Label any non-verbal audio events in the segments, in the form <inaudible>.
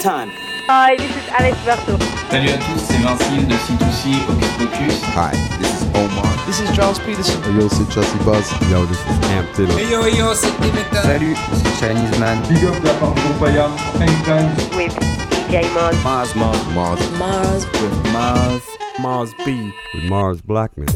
Time. Hi, this is Alex Berto. Salut à tous, c'est 20Syl de C2C Hocus Pocus. Hi, this is Omar. This is Charles Peterson. Hey yo, c'est Chelsea Buzz. Yo, this is Cam Taylor. Hey yo, yo, c'est Dimitra. Salut, c'est Chinese Man. Big up de la part de Compaya, Hangtime. With DJ Mars. Mars, Mars, Mars. Mars. With Mars. Mars B. With Mars Blackmon.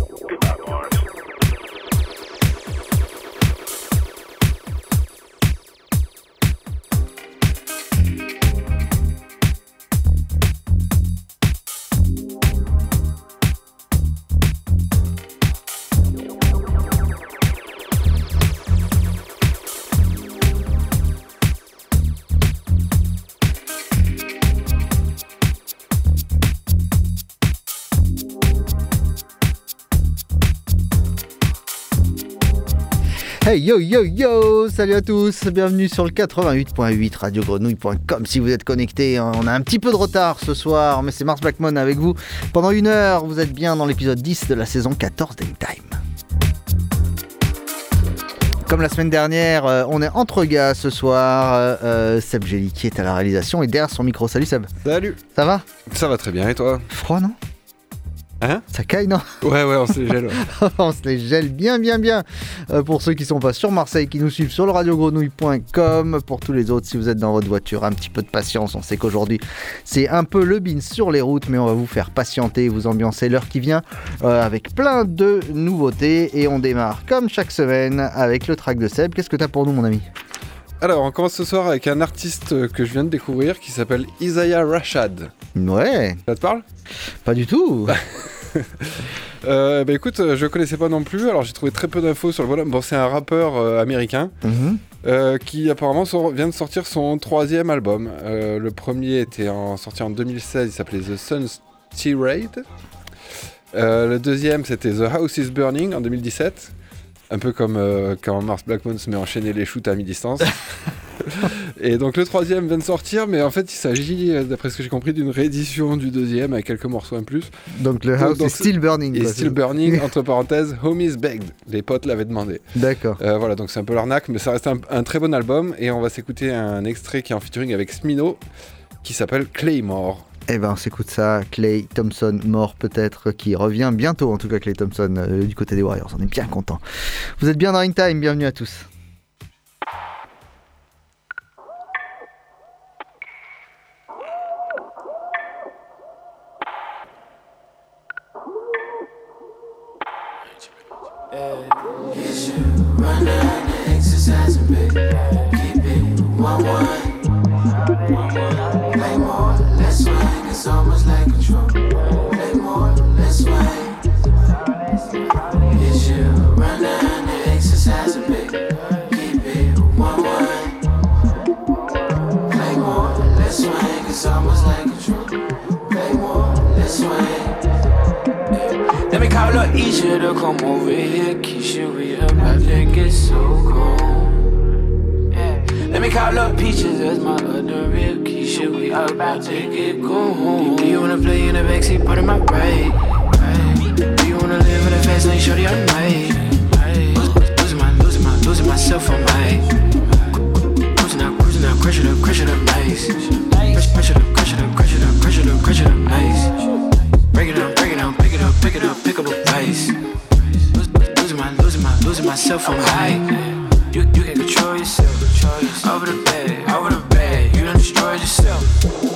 Hey yo yo yo Salut à tous, bienvenue sur le 88.8 radiogrenouille.com si vous êtes connectés. On a un petit peu de retard ce soir, mais c'est Mars Blackmon avec vous. Pendant une heure, vous êtes bien dans l'épisode 10 de la saison 14 d'Anytime. Comme la semaine dernière, euh, on est entre gars ce soir. Euh, euh, Seb Gély qui est à la réalisation et derrière son micro. Salut Seb. Salut. Ça va? Ça va très bien et toi? Froid non? Hein Ça caille non Ouais, ouais, on se les gèle. ouais. <laughs> on se les gèle bien, bien, bien. Euh, pour ceux qui sont pas sur Marseille, qui nous suivent sur le radiogrenouille.com. Pour tous les autres, si vous êtes dans votre voiture, un petit peu de patience. On sait qu'aujourd'hui, c'est un peu le bin sur les routes, mais on va vous faire patienter, vous ambiancer l'heure qui vient euh, avec plein de nouveautés. Et on démarre comme chaque semaine avec le track de Seb. Qu'est-ce que t'as pour nous, mon ami Alors, on commence ce soir avec un artiste que je viens de découvrir qui s'appelle Isaiah Rashad. Ouais, Ça te parle? Pas du tout. <laughs> <laughs> euh, Bah écoute, euh, je connaissais pas non plus, alors j'ai trouvé très peu d'infos sur le bonhomme. Bon, c'est un rappeur euh, américain Mhm. euh, qui apparemment sort- vient de sortir son troisième album. Le premier était en, sorti en 2016, il s'appelait The Sun's Tirade. Le deuxième, c'était The House is Burning en 2017. Un peu comme quand Mars Blackmon se met enchaîner les shoots à mi-distance. <laughs> Et donc le troisième vient de sortir, mais en fait il s'agit, d'après ce que j'ai compris, d'une réédition du deuxième avec quelques morceaux en plus. Donc le house donc, est still burning. Et Still Burning, <laughs> entre parenthèses, Homies Begged. Les potes l'avaient demandé. D'accord. Euh, voilà, donc c'est un peu l'arnaque, mais ça reste un, un très bon album. Et on va s'écouter un extrait qui est en featuring avec Smino, qui s'appelle Claymore. Eh ben, on s'écoute ça. Clay Thompson, mort peut-être, qui revient bientôt, en tout cas, Clay Thompson, euh, du côté des Warriors. On est bien content. Vous êtes bien dans Ring Time, bienvenue à tous. Come over here. Keisha, we about to get so cold. Yeah. Let me call up Peaches, that's my other real Keisha. We about to get cold. Do you wanna play in the backseat part of my ride? Right. Do you wanna live in the fast lane, shorty, all night? Losing my, losing my, losing myself on my. Cruising up, cruising up, crush it up, crush it up, nice. Crush, crush up, crush it up, crush it up, crush it up, crush it up, nice. Break it up, break it up, pick it up, pick it up, pick up a pace. Losing my, losing my, losing myself on high. You, you can control control yourself. Over the bed, over the bed, you done destroyed yourself.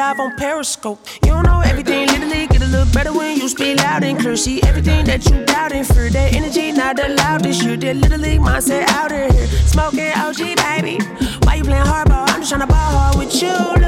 Live on Periscope. You know everything, literally get a little better when you speak loud and clear. See everything that you doubting for that energy, not allowed this year. That literally mindset out of here. Smoking OG, baby. Why you playing hardball? I'm just tryna ball hard with you,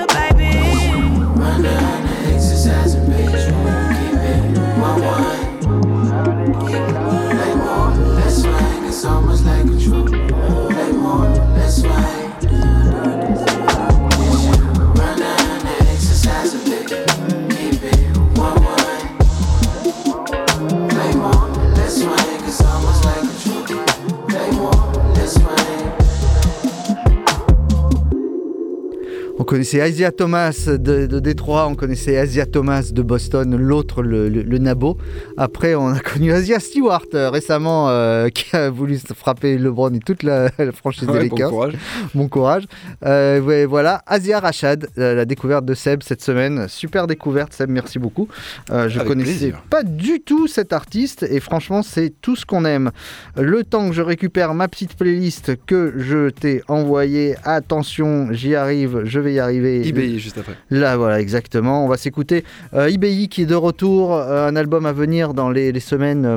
connaissait Asia Thomas de, de Détroit, on connaissait Asia Thomas de Boston, l'autre le, le- le Nabo. Après, on a <laughs> connu Asia Stewart euh, récemment euh, <laughs> qui a voulu frapper LeBron et toute la, <laughs> la franchise Ouais, des bon Lakers. courage. Bon courage. Euh, ouais, voilà, Asia Rachad, euh, la découverte de Seb cette semaine. Super découverte, Seb, merci beaucoup. Euh, je Avec connaissais plaisir. pas du tout cet artiste et franchement, c'est tout ce qu'on aime. Le temps que je récupère ma petite playlist que je t'ai envoyée, attention, j'y arrive, je vais y arriver. IBI juste après. Là, voilà, exactement. On va s'écouter euh, IBI qui est de retour, euh, un album à venir dans les, les semaines. euh,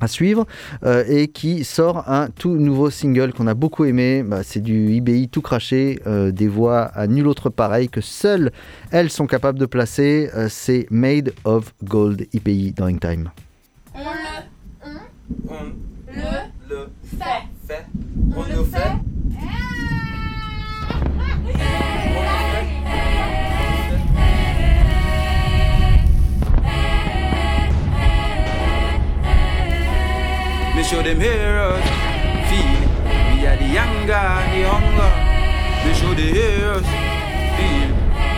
à suivre euh, et qui sort un tout nouveau single qu'on a beaucoup aimé. Bah, c'est du IBI tout craché, euh, des voix à nul autre pareil que seules elles sont capables de placer. Euh, c'est Made of Gold IBI dans Time. On le, on, On le, le fait. fait, On le fait. Me show them heroes, feel. We are the younger and the hunger. Me show the heroes, feel.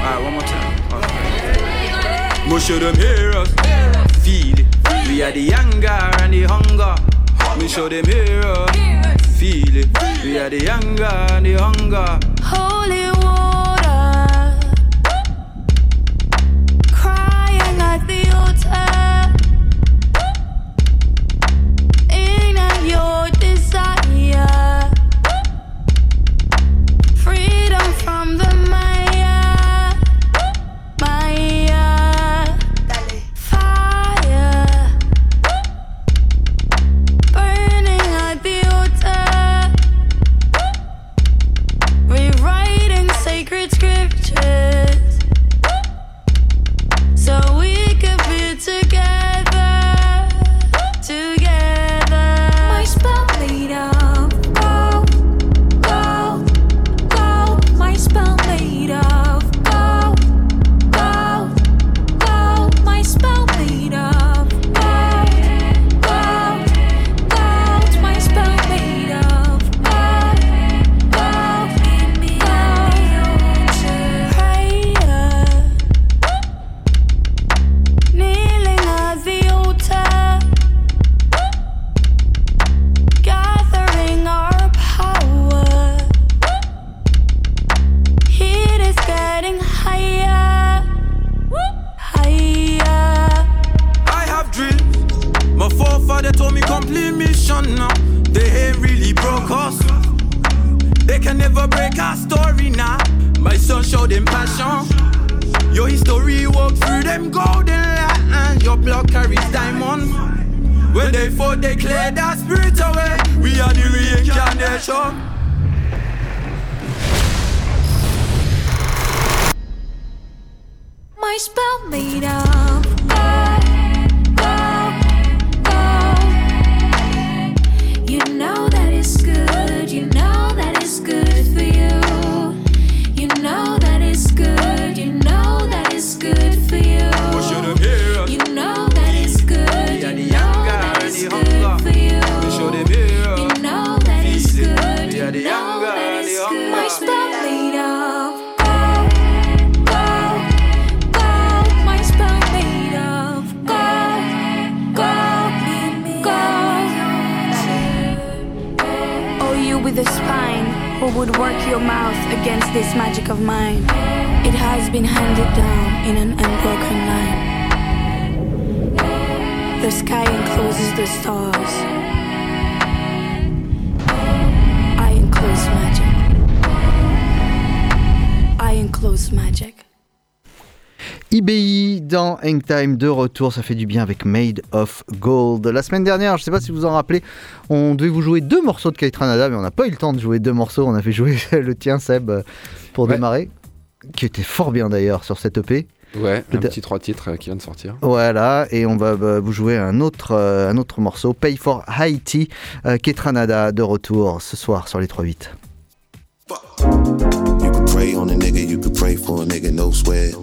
Alright, one more time. Oh, Alright. Me show them heroes, feel. We are the younger and the hunger. Me show them heroes, feel. We are the younger and the hunger. Holy IBI dans Hangtime de retour, ça fait du bien avec Made of Gold. La semaine dernière, je ne sais pas si vous vous en rappelez, on devait vous jouer deux morceaux de Kaitranada, mais on n'a pas eu le temps de jouer deux morceaux. On a fait <laughs> jouer le tien, Seb, pour Ouais. démarrer, qui était fort bien d'ailleurs sur cette EP. Ouais, un petit trois titres euh, qui vient de sortir. Voilà, et on va bah, vous jouer un autre, euh, un autre morceau, Pay for Haiti, euh, Ketranada de retour ce soir sur les 3-8. You could pray on a nigga, you could pray for a nigga, no sweat.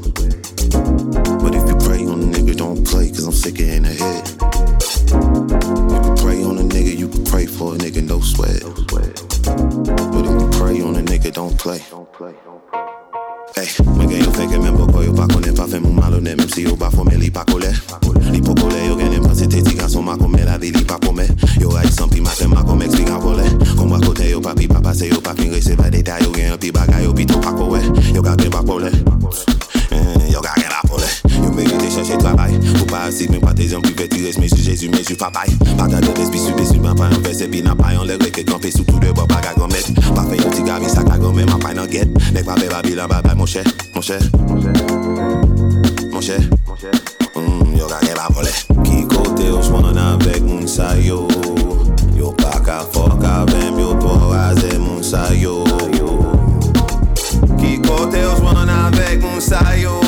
Don't play, cause I'm sick in the head. You could pray on a nigga, you could pray for a nigga, no sweat. But if you pray on a nigga, don't play. Hey, me gen yo feke men boko yo pa konen pa fe moun malone Mem si yo pa fome li pa kole Li po kole yo gen em panse te ti gason ma kome la vi li pa pome Yo ay san pi maten ma kom explikan vole wak kote yo pa pi pa pase yo pa fin rese pa detay yo gen pi bagay yo pi to pa kowe Yo ka gen pa pole Yo ka gen la pole. Yo merite chache travay Ou pa asik men pa te jan pi veti res men su Jesu men su papay Pa ka de despi su desu ban pa yon pi nan pa yon le kampe sou tout de bo pa ka gomet Pa fe yon ti sa ka gomet ma pay nan get Nek pa be babilan babay mon cher, mon cher. Mon cher. Mm, Yo ka gen la pole. Ki kote yo swan avek moun sa yo Yo pa ka fok yo to raze moun sa yo sa yo.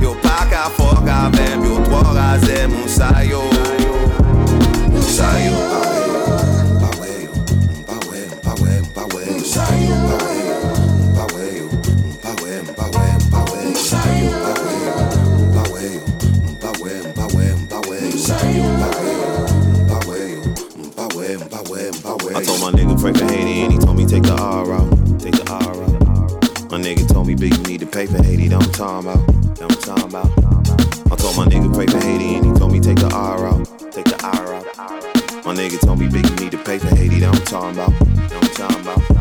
Yo pa ka fok avem, yo tro raze moun sa yo. Talking about. I'm talking about. I told my nigga, pray for Haiti, and he told me, take the R out. Take the R out. My nigga told me, big, you need to pay for Haiti. That I'm talking about. I'm talking about.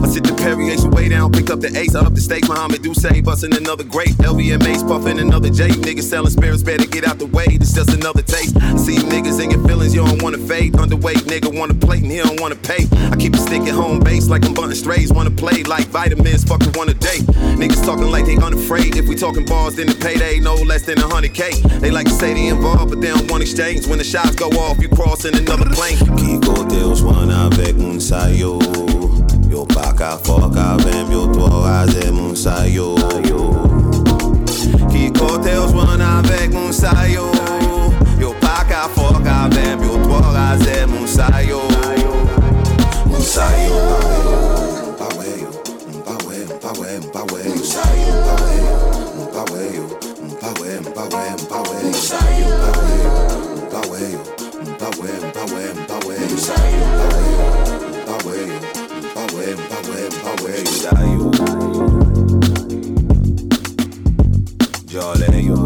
I sit the Perrier way down, pick up the ace, I up the steak, Muhammad do say, bustin' another grape. LVMA's puffin' another J. Niggas selling spirits, better get out the way. This just another taste. See you you don't wanna fade. Underweight nigga wanna plate and he don't wanna pay. I keep a stick at home base like I'm bunting strays. Wanna play like vitamins, fucking wanna date. Niggas talking like they unafraid. If we talking bars, then the payday no less than a hundred K. They like to say they involved, but they don't want exchange. When the shots go off, you crossing another plane. Kiko Deus one avec un sayo. Yo pa ka fok yo to raze moun sayo sayo Yo pa ka fok avem yo to raze moun sayo Moun sayo Pa we yo, pa we, pa we, pa we Moun sayo pa we yo, pa we yo, pa we, pa we, pa we Moun sayo pa we yo,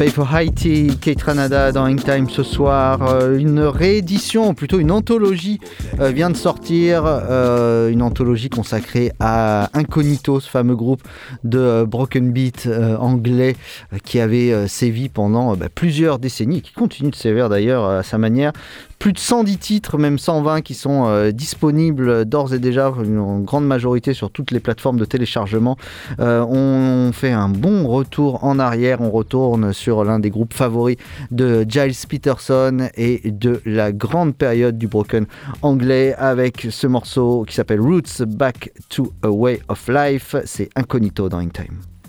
Pay for Haiti, Kate Ranada dans Hangtime ce soir. Euh, une réédition, plutôt une anthologie euh, vient de sortir. euh, une anthologie consacrée à Incognito, ce fameux groupe de broken beat anglais qui avait sévi pendant bah, plusieurs décennies, et qui continue de sévir d'ailleurs à sa manière. Plus de 110 titres, même 120 qui sont disponibles d'ores et déjà, en grande majorité sur toutes les plateformes de téléchargement. On fait un bon retour en arrière, on retourne sur l'un des groupes favoris de Giles Peterson et de la grande période du broken anglais avec ce morceau qui s'appelle Roots Back to a Way of Life. C'est Incognito dans Hangtime. Thank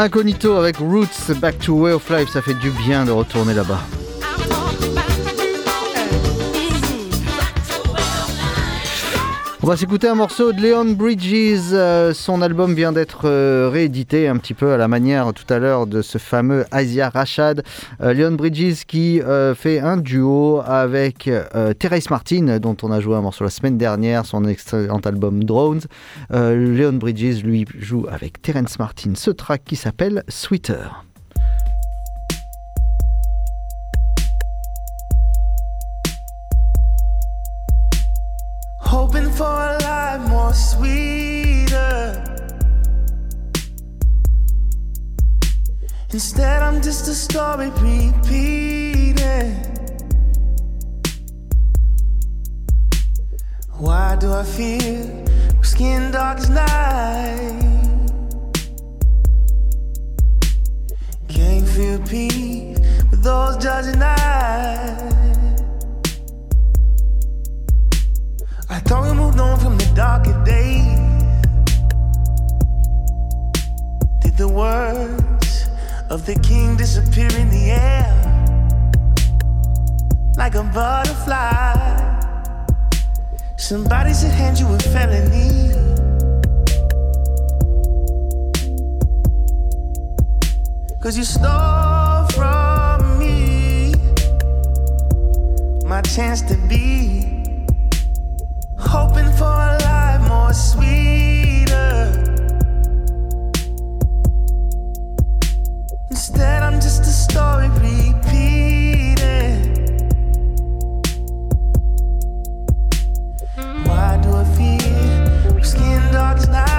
Incognito avec Roots, Back to Way of Life, ça fait du bien de retourner là-bas. Va s'écouter un morceau de Leon Bridges. Euh, son album vient d'être euh, réédité un petit peu à la manière tout à l'heure de ce fameux Asia Rashad. Euh, Leon Bridges qui fait un duo avec Terrace Martin, dont on a joué un morceau la semaine dernière, son excellent album Drones. Leon Bridges lui joue avec Terence Martin ce track qui s'appelle Sweeter. For a life more sweeter. Instead, I'm just a story repeating. Why do I feel skin dark as night? Can't feel peace with those judging eyes. I thought we moved on from the darker days. Did the words of the king disappear in the air? Like a butterfly. Somebody should hand you a felony. Cause you stole from me my chance to be hoping for a life more sweeter. Instead, I'm just a story repeating. Why do I feel skin dark as?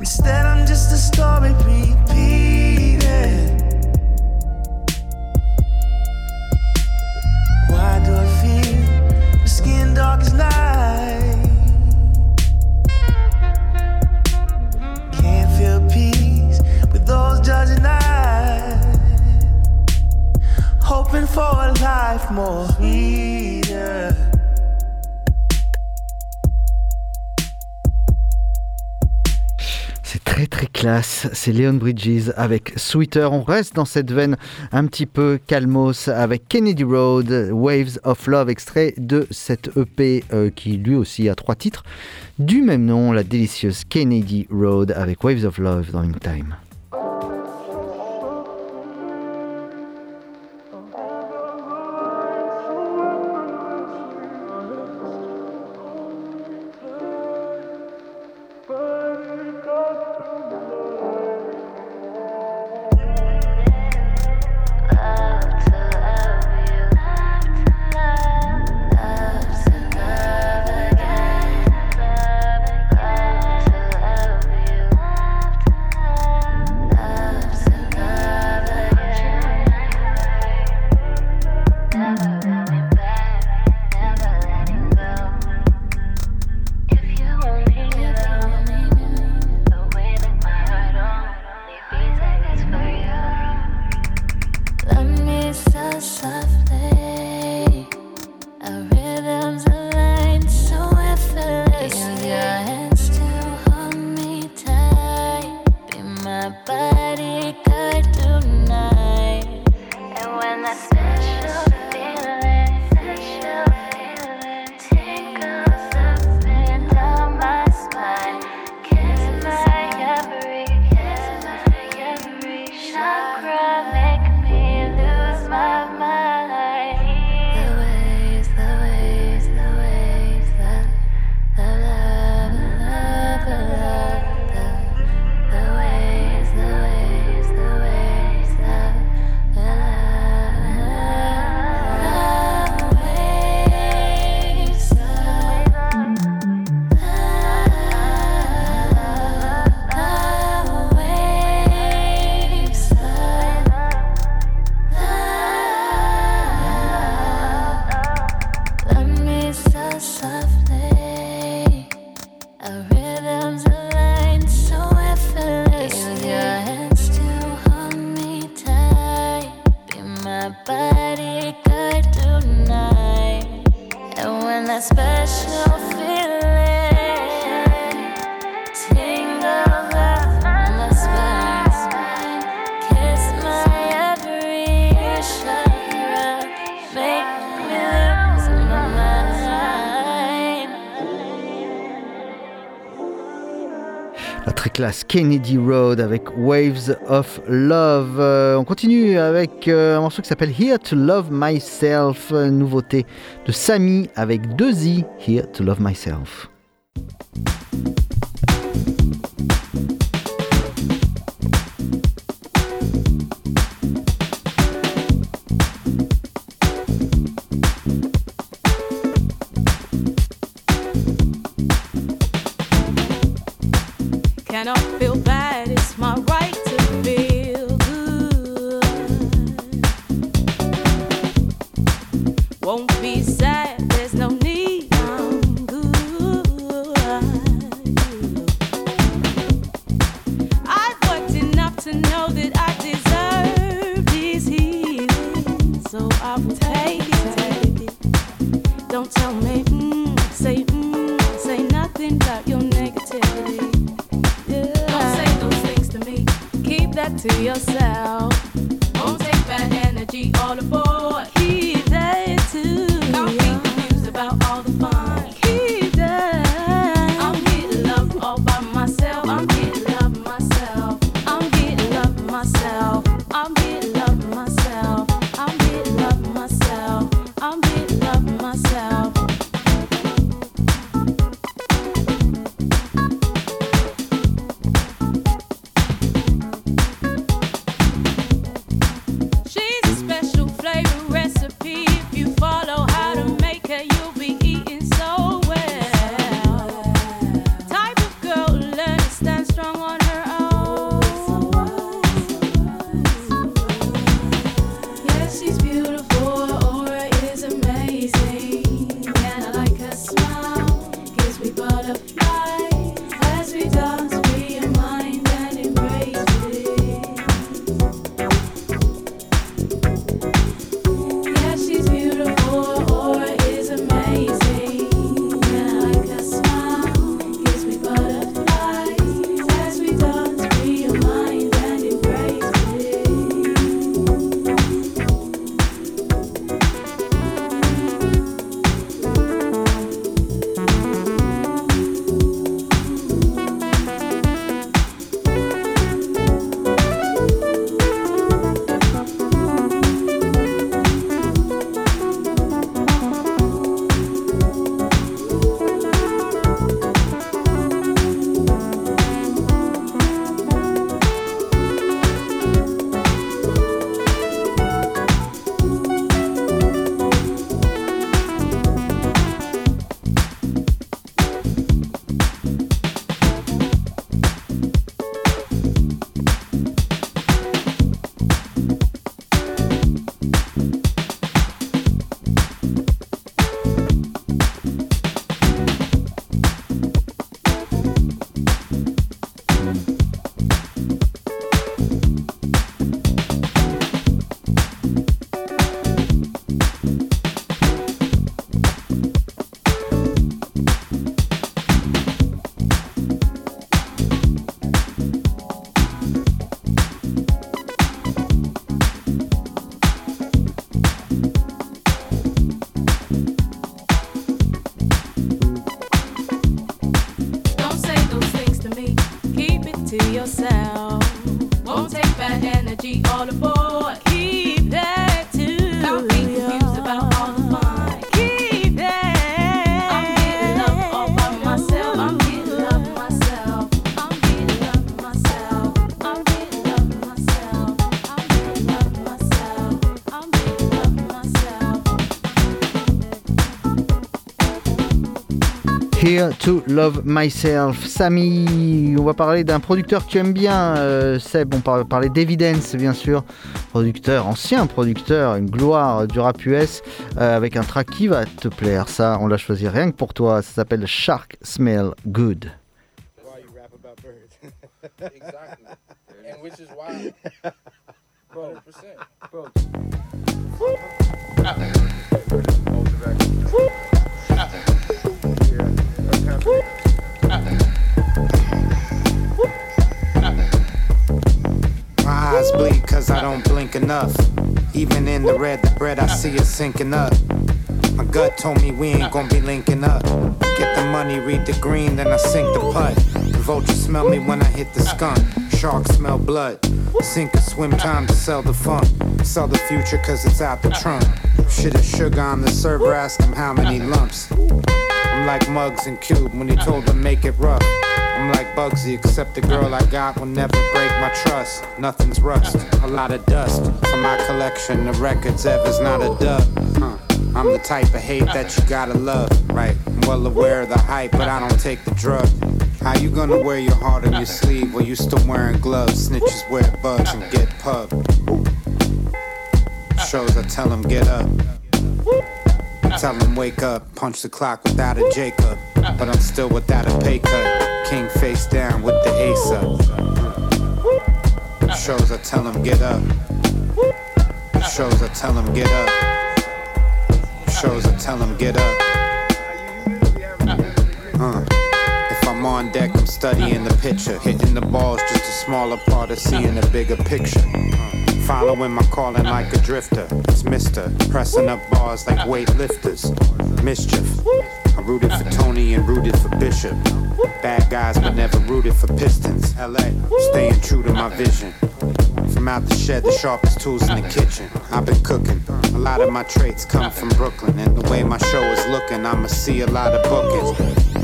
Instead, I'm just a story repeating. Why do I feel my skin dark as night? Can't feel peace with those judging eyes hoping for a life more sweeter. Classe, c'est Leon Bridges avec Sweeter. On reste dans cette veine un petit peu calmos avec Kennedy Road, Waves of Love, extrait de cette EP euh, qui lui aussi a trois titres du même nom, la délicieuse Kennedy Road avec Waves of Love dans Time. la très classe Kennedy Road avec Waves of Love. Euh, on continue avec euh, un morceau qui s'appelle Here to Love Myself, euh, nouveauté de Samy avec deux i Here to Love Myself. to Love Myself. Samy, on va parler d'un producteur que tu aimes bien, euh, Seb. On va parler d'Evidence, bien sûr. Producteur, ancien producteur, une gloire du rap US, euh, avec un track qui va te plaire. Ça, on l'a choisi rien que pour toi. Ça s'appelle Shark Smell Good. eyes bleed cause I don't blink enough. Even in the red, the bread I see is sinking up. My gut told me we ain't gonna be linking up. Get the money, read the green, then I sink the putt. The vultures smell me when I hit the skunk. Sharks smell blood. Sink or swim time to sell the funk. Sell the future cause it's out the trunk. Shit of sugar on the server, ask him how many lumps. I'm like Mugs and Cube when he told them make it rough. Bugsy, except the girl I got will never break my trust. Nothing's rust, a lot of dust. From my collection of records, ever's not a dub. Huh. I'm the type of hate that you gotta love, right? I'm well aware of the hype, but I don't take the drug. How you gonna wear your heart on your sleeve while you still wearing gloves? Snitches wear bugs and get pub. Shows I tell them get up. Tell them wake up, punch the clock without a Jacob. But I'm still without a pay cut. King face down with the ace up. Shows I tell them get up. Shows I tell them get up. Shows I tell them get up. Uh. If I'm on deck, I'm studying the picture. Hitting the balls just a smaller part of seeing the bigger picture. Following my calling like a drifter. It's Mister. Pressing up bars like weightlifters. Mischief. I rooted for Tony and rooted for Bishop. Bad guys, but never rooted for Pistons. LA. Staying true to my vision. From out the shed, the sharpest tools in the kitchen. I've been cooking. A lot of my traits come from Brooklyn. And the way my show is looking, I'ma see a lot of bookings.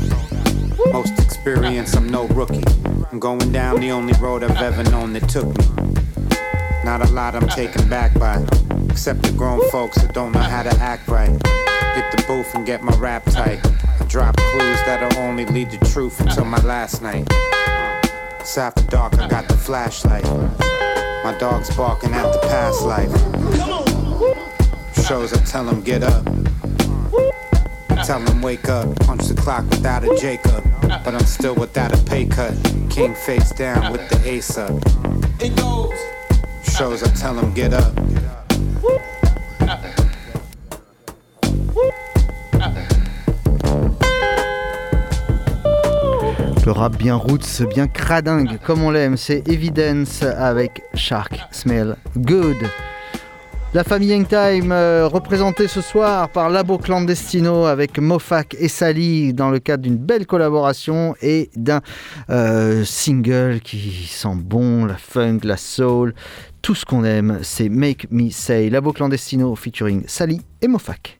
Most experience, I'm no rookie. I'm going down the only road I've ever known that took me. Not a lot I'm taken back by, except the grown folks that don't know how to act right. Hit the booth and get my rap tight. I drop clues that'll only lead to truth until my last night. It's after dark, I got the flashlight. My dog's barking at the past life. Shows I tell him get up. Tell him wake up, punch the clock without a Jacob. But I'm still without a pay cut. King face down with the ace up. It goes. Le rap bien roots, bien cradingue, comme on l'aime, c'est Evidence avec Shark Smell Good. La famille Hangtime euh, représentée ce soir par Labo Clandestino avec Mofac et Sally dans le cadre d'une belle collaboration et d'un euh, single qui sent bon, la funk, la soul, tout ce qu'on aime, c'est Make Me Say. Labo Clandestino featuring Sally et Mofac.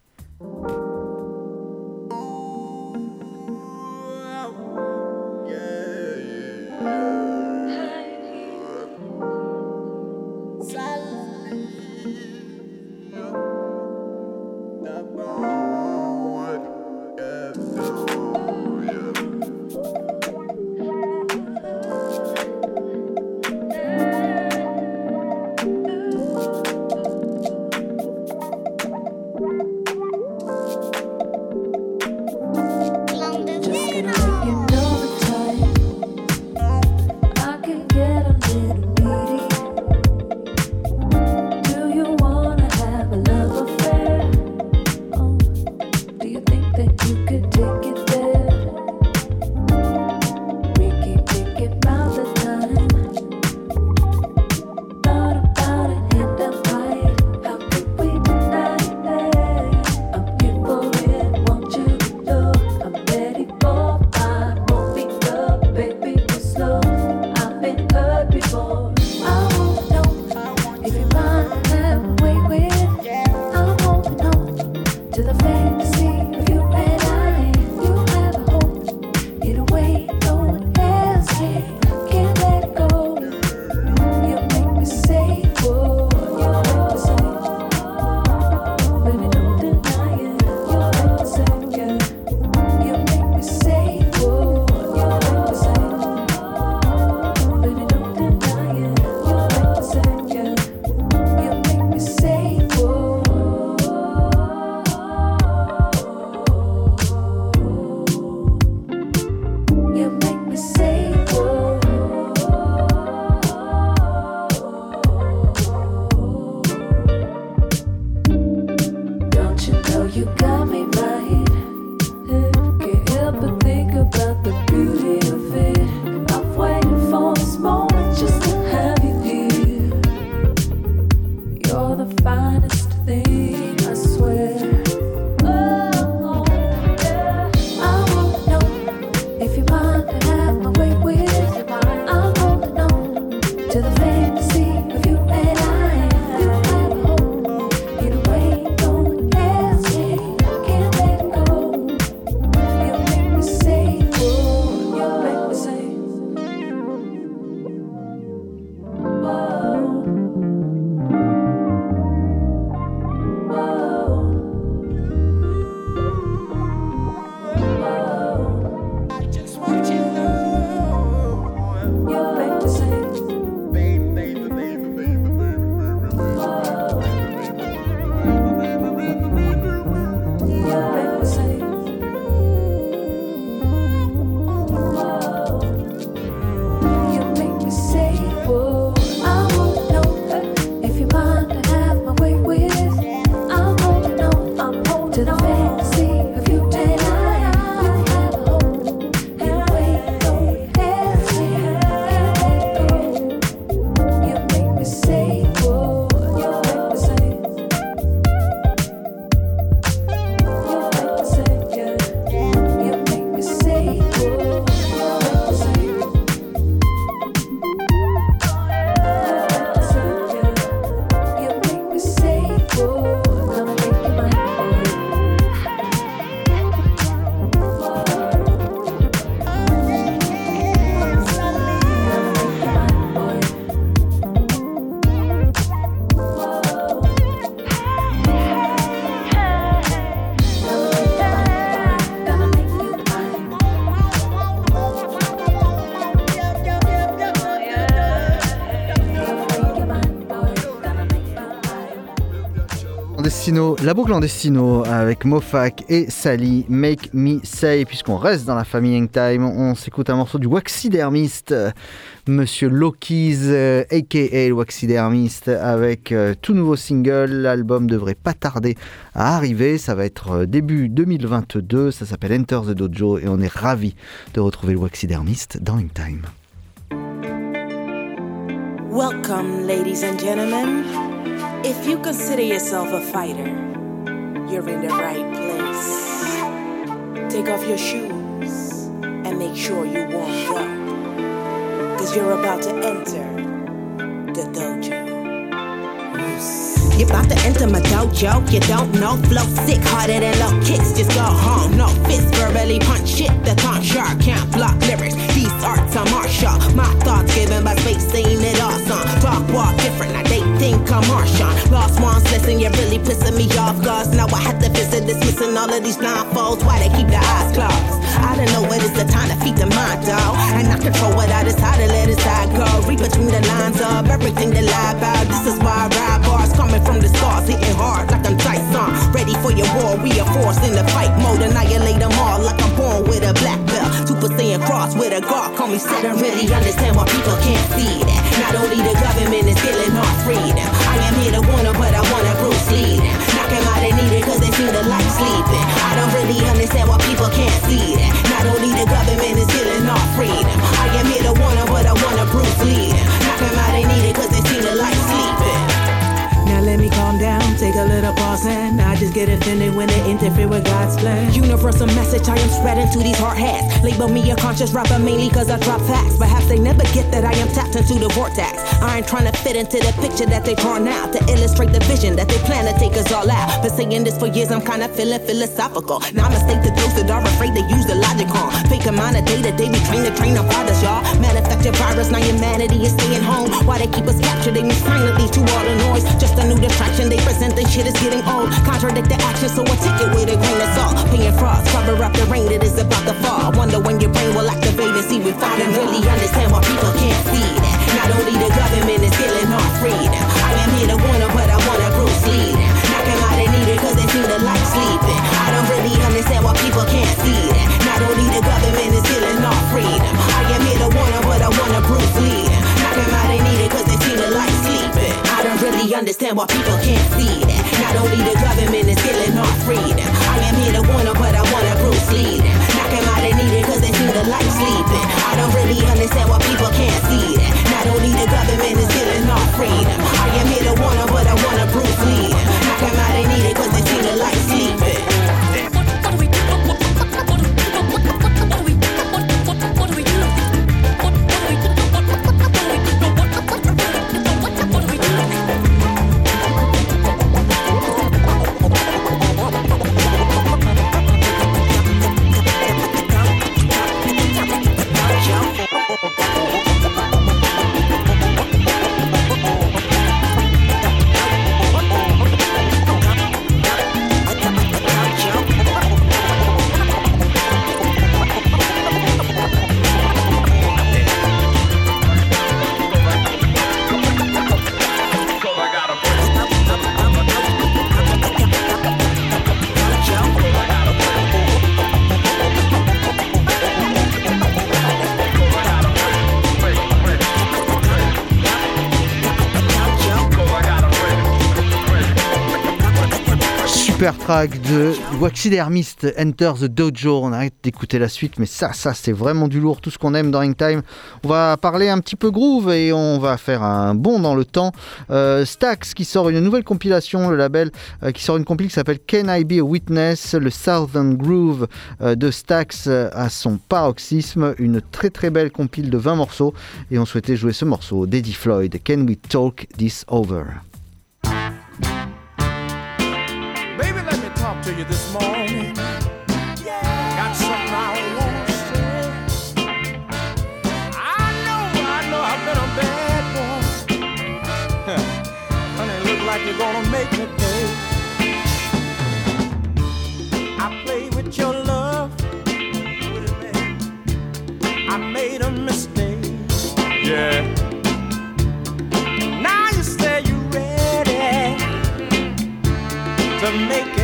Clandestino, la boucle clandestino avec Mofac et Sally, Make Me Say. Puisqu'on reste dans la famille Hangtime, on s'écoute un morceau du Waxidermiste, euh, Monsieur Loki's, euh, aka le Waxidermiste, avec euh, tout nouveau single. L'album devrait pas tarder à arriver. Ça va être euh, début 2022. Ça s'appelle Enter the Dojo et on est ravis de retrouver le Waxidermiste dans Hangtime. Welcome, ladies and gentlemen. If you consider yourself a fighter, you're in the right place. Take off your shoes and make sure you warmed up. Cause you're about to enter the dojo. You about to enter my dojo, you don't know. Flow sick, harder than low kicks, just go home. No fist, verbally punch shit, the taunt shark can't block lyrics. These arts are martial. My thoughts given by space, ain't it awesome? Talk, walk different, now they think I'm Marshawn. Lost ones, listen, you're really pissing me off, cause now I have to visit dismissing all of these blindfolds. Why they keep their eyes closed? I don't know what is the time to feed the mind, dog. And I control what I decide to let it go. Read between the lines of everything they lie about. This is Your war, we are forced in the fight mode. Annihilate them all like I'm born with a black belt. Super Saiyan cross with a guard, call me set. I really understand why people can't see that. Not only the government is killing our freedom. I am here to warn 'em, but I wanna Bruce Lee them. Knock 'em out and need it cause they feel the light sleeping. I don't really understand why people can't see that. Not only the government is killing our freedom. I am here to warn 'em, but I wanna Bruce Lee them. Knock 'em out and need it cause they feel the light sleeping. Now let me calm down, take a little pause, and I get offended when they interfere with God's plan. Universal message I am spreading to these hard hats. Label me a conscious rapper mainly cause I drop facts. Perhaps they never get that I am tapped into the vortex. I ain't trying to fit into the picture that they drawn out to illustrate the vision that they plan to take us all out. Been saying this for years, I'm kinda feeling philosophical. Now I mistake the those that are afraid to use the logic on. Fake amount of data, they be trained to train our fathers, y'all. Manufactured virus, now humanity is staying home. Why they keep us captured, they mean silently to all the noise. Just a new distraction, they present the shit is getting old. Contradict the action, so I take it with a grain of salt. Paying frauds, cover up the rain that is about to fall. Wonder when your brain will activate and see we fall. I don't really understand why people can't see that. Not only the government is killing our freedom. I am here to warn but I wanna Bruce Lee. Knock 'em out and need it cause they seem to like sleeping. I don't really understand why people can't see that. Not only the government is killing our freedom. I am here to warn but I wanna Bruce Lee. Knock 'em out and need it cause they seem to like sleeping. I don't really understand why people can't see de Waxidermist Enter the Dojo. On arrête d'écouter la suite, mais ça, ça, c'est vraiment du lourd, tout ce qu'on aime dans Time. On va parler un petit peu groove et on va faire un bond dans le temps. Euh, Stax qui sort une nouvelle compilation, le label euh, qui sort une compilation qui s'appelle Can I Be a Witness? Le Southern Groove euh, de Stax à son paroxysme. Une très très belle compile de 20 morceaux et on souhaitait jouer ce morceau d'Eddie Floyd. Can we talk this over? To you this morning. Got something I want to say. I know, I know I've been a bad boy. <laughs> Honey, look like you're gonna make me pay. I played with your love. I made a mistake. Yeah. Now you say you're ready to make an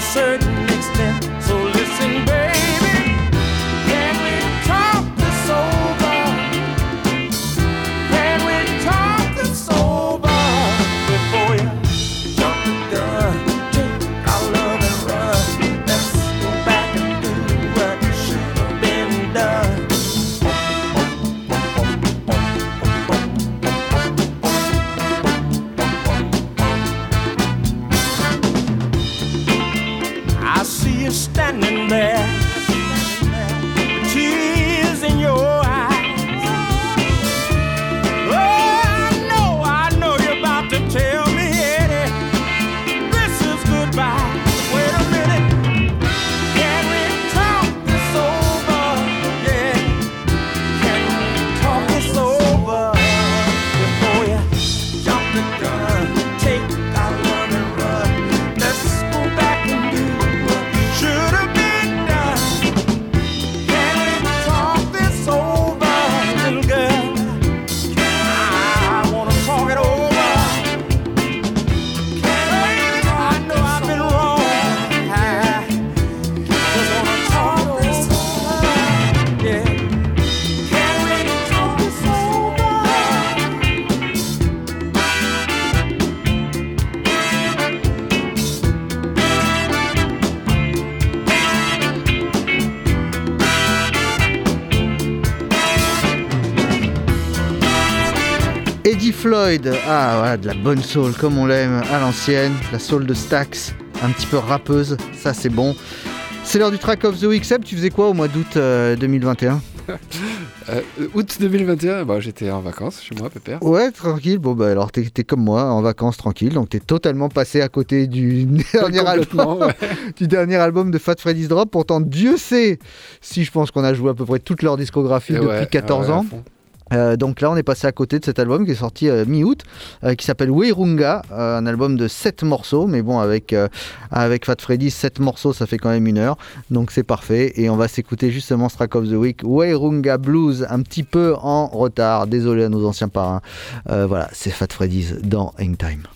certain Floyd, ah voilà, de la bonne soul comme on l'aime à l'ancienne, la soul de Stax, un petit peu rappeuse, ça c'est bon. C'est l'heure du track of the week. Seb, tu faisais quoi au mois d'août euh, 2021 <laughs> Euh, août 2021, bah, j'étais en vacances chez moi, Pépère. Ouais, tranquille. Bon, bah alors t'es t'es comme moi, en vacances, tranquille. Donc t'es totalement passé à côté du <laughs> dernier album, <laughs> du dernier album de Fat Freddy's Drop. Pourtant, Dieu sait si je pense qu'on a joué à peu près toute leur discographie Et depuis ouais, 14 ouais, à ans. Euh, donc là, on est passé à côté de cet album qui est sorti euh, mi-août, euh, qui s'appelle Weirunga, un album de 7 morceaux, mais bon, avec, Fat Freddy, 7 morceaux, ça fait quand même une heure, donc c'est parfait. Et on va s'écouter justement ce track of the week, Weirunga Blues, un petit peu en retard, désolé à nos anciens parrains. Voilà, c'est Fat Freddy's dans Hangtime. Can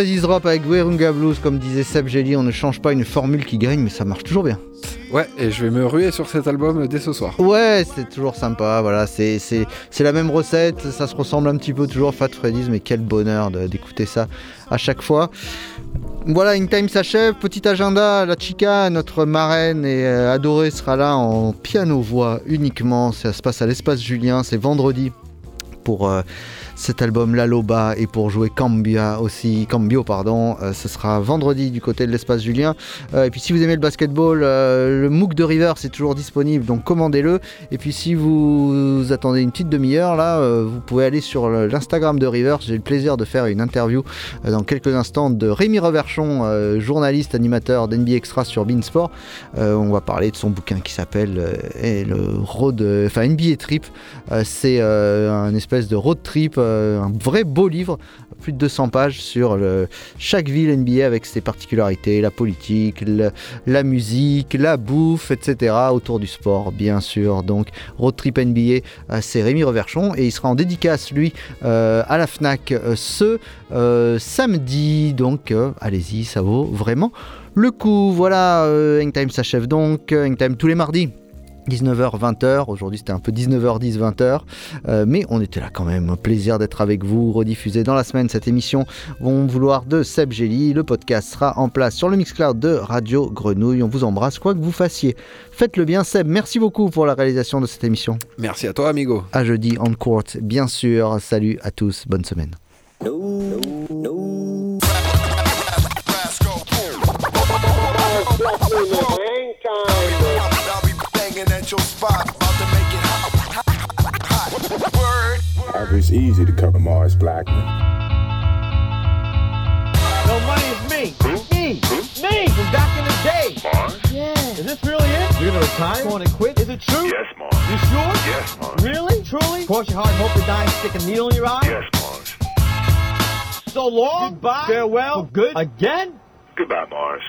Freddy's Drop avec Werunga Blues, comme disait Seb Jelly, on ne change pas une formule qui gagne, mais ça marche toujours bien. Ouais, et je vais me ruer sur cet album dès ce soir. Ouais, c'est toujours sympa, voilà, c'est la même recette, ça se ressemble un petit peu toujours Fat Freddy's, mais quel bonheur d'écouter ça à chaque fois. Voilà, In Time s'achève, petit agenda, la chica, notre marraine et euh, adorée sera là en piano-voix uniquement, ça se passe à l'espace Julien, c'est vendredi pour euh, cet album La Loba et pour jouer Cambia aussi, Cambio pardon, euh, ce sera vendredi du côté de l'espace Julien. Euh, et puis si vous aimez le basketball, euh, le MOOC de River c'est toujours disponible, donc commandez-le. Et puis si vous attendez une petite demi-heure là, vous pouvez aller sur l'Instagram de River. J'ai le plaisir de faire une interview dans quelques instants de Rémi Reverchon, journaliste animateur d'NB Extra sur Beansport. On va parler de son bouquin qui s'appelle le road, enfin NBA Trip. C'est un espèce de road trip, un vrai beau livre, plus de 200 pages sur chaque ville NBA avec ses particularités, la politique, la musique, la bouffe, etc. autour du sport, bien sûr. Donc road trip NBA, euh, c'est Rémi Reverchon et il sera en dédicace lui euh, à la Fnac euh, ce euh, samedi. Donc euh, allez-y, ça vaut vraiment le coup. Voilà, euh, Hangtime s'achève donc. Euh, Hangtime tous les mardis. 19h, 20h. Aujourd'hui, c'était un peu 19h10, 20h. Euh, mais on était là quand même. Plaisir d'être avec vous. Rediffusé dans la semaine, cette émission vont vouloir de Seb Jelly. Le podcast sera en place sur le Mixcloud de Radio Grenouille. On vous embrasse, quoi que vous fassiez. Faites-le bien, Seb. Merci beaucoup pour la réalisation de cette émission. Merci à toi, amigo. À jeudi en court, bien sûr. Salut à tous. Bonne semaine. It's easy to cover Mars Blackmon. No money is me. Me. Me from back in the day. Mars? Yeah. Is this really it? You're gonna retire? Going to quit? Is it true? Yes, Mars. You sure? Yes, Mars. Really? Truly? Cross your heart and hope to die and stick a needle in your eye? Yes, Mars. So long. Goodbye. Farewell. For good. Again? Goodbye, Mars.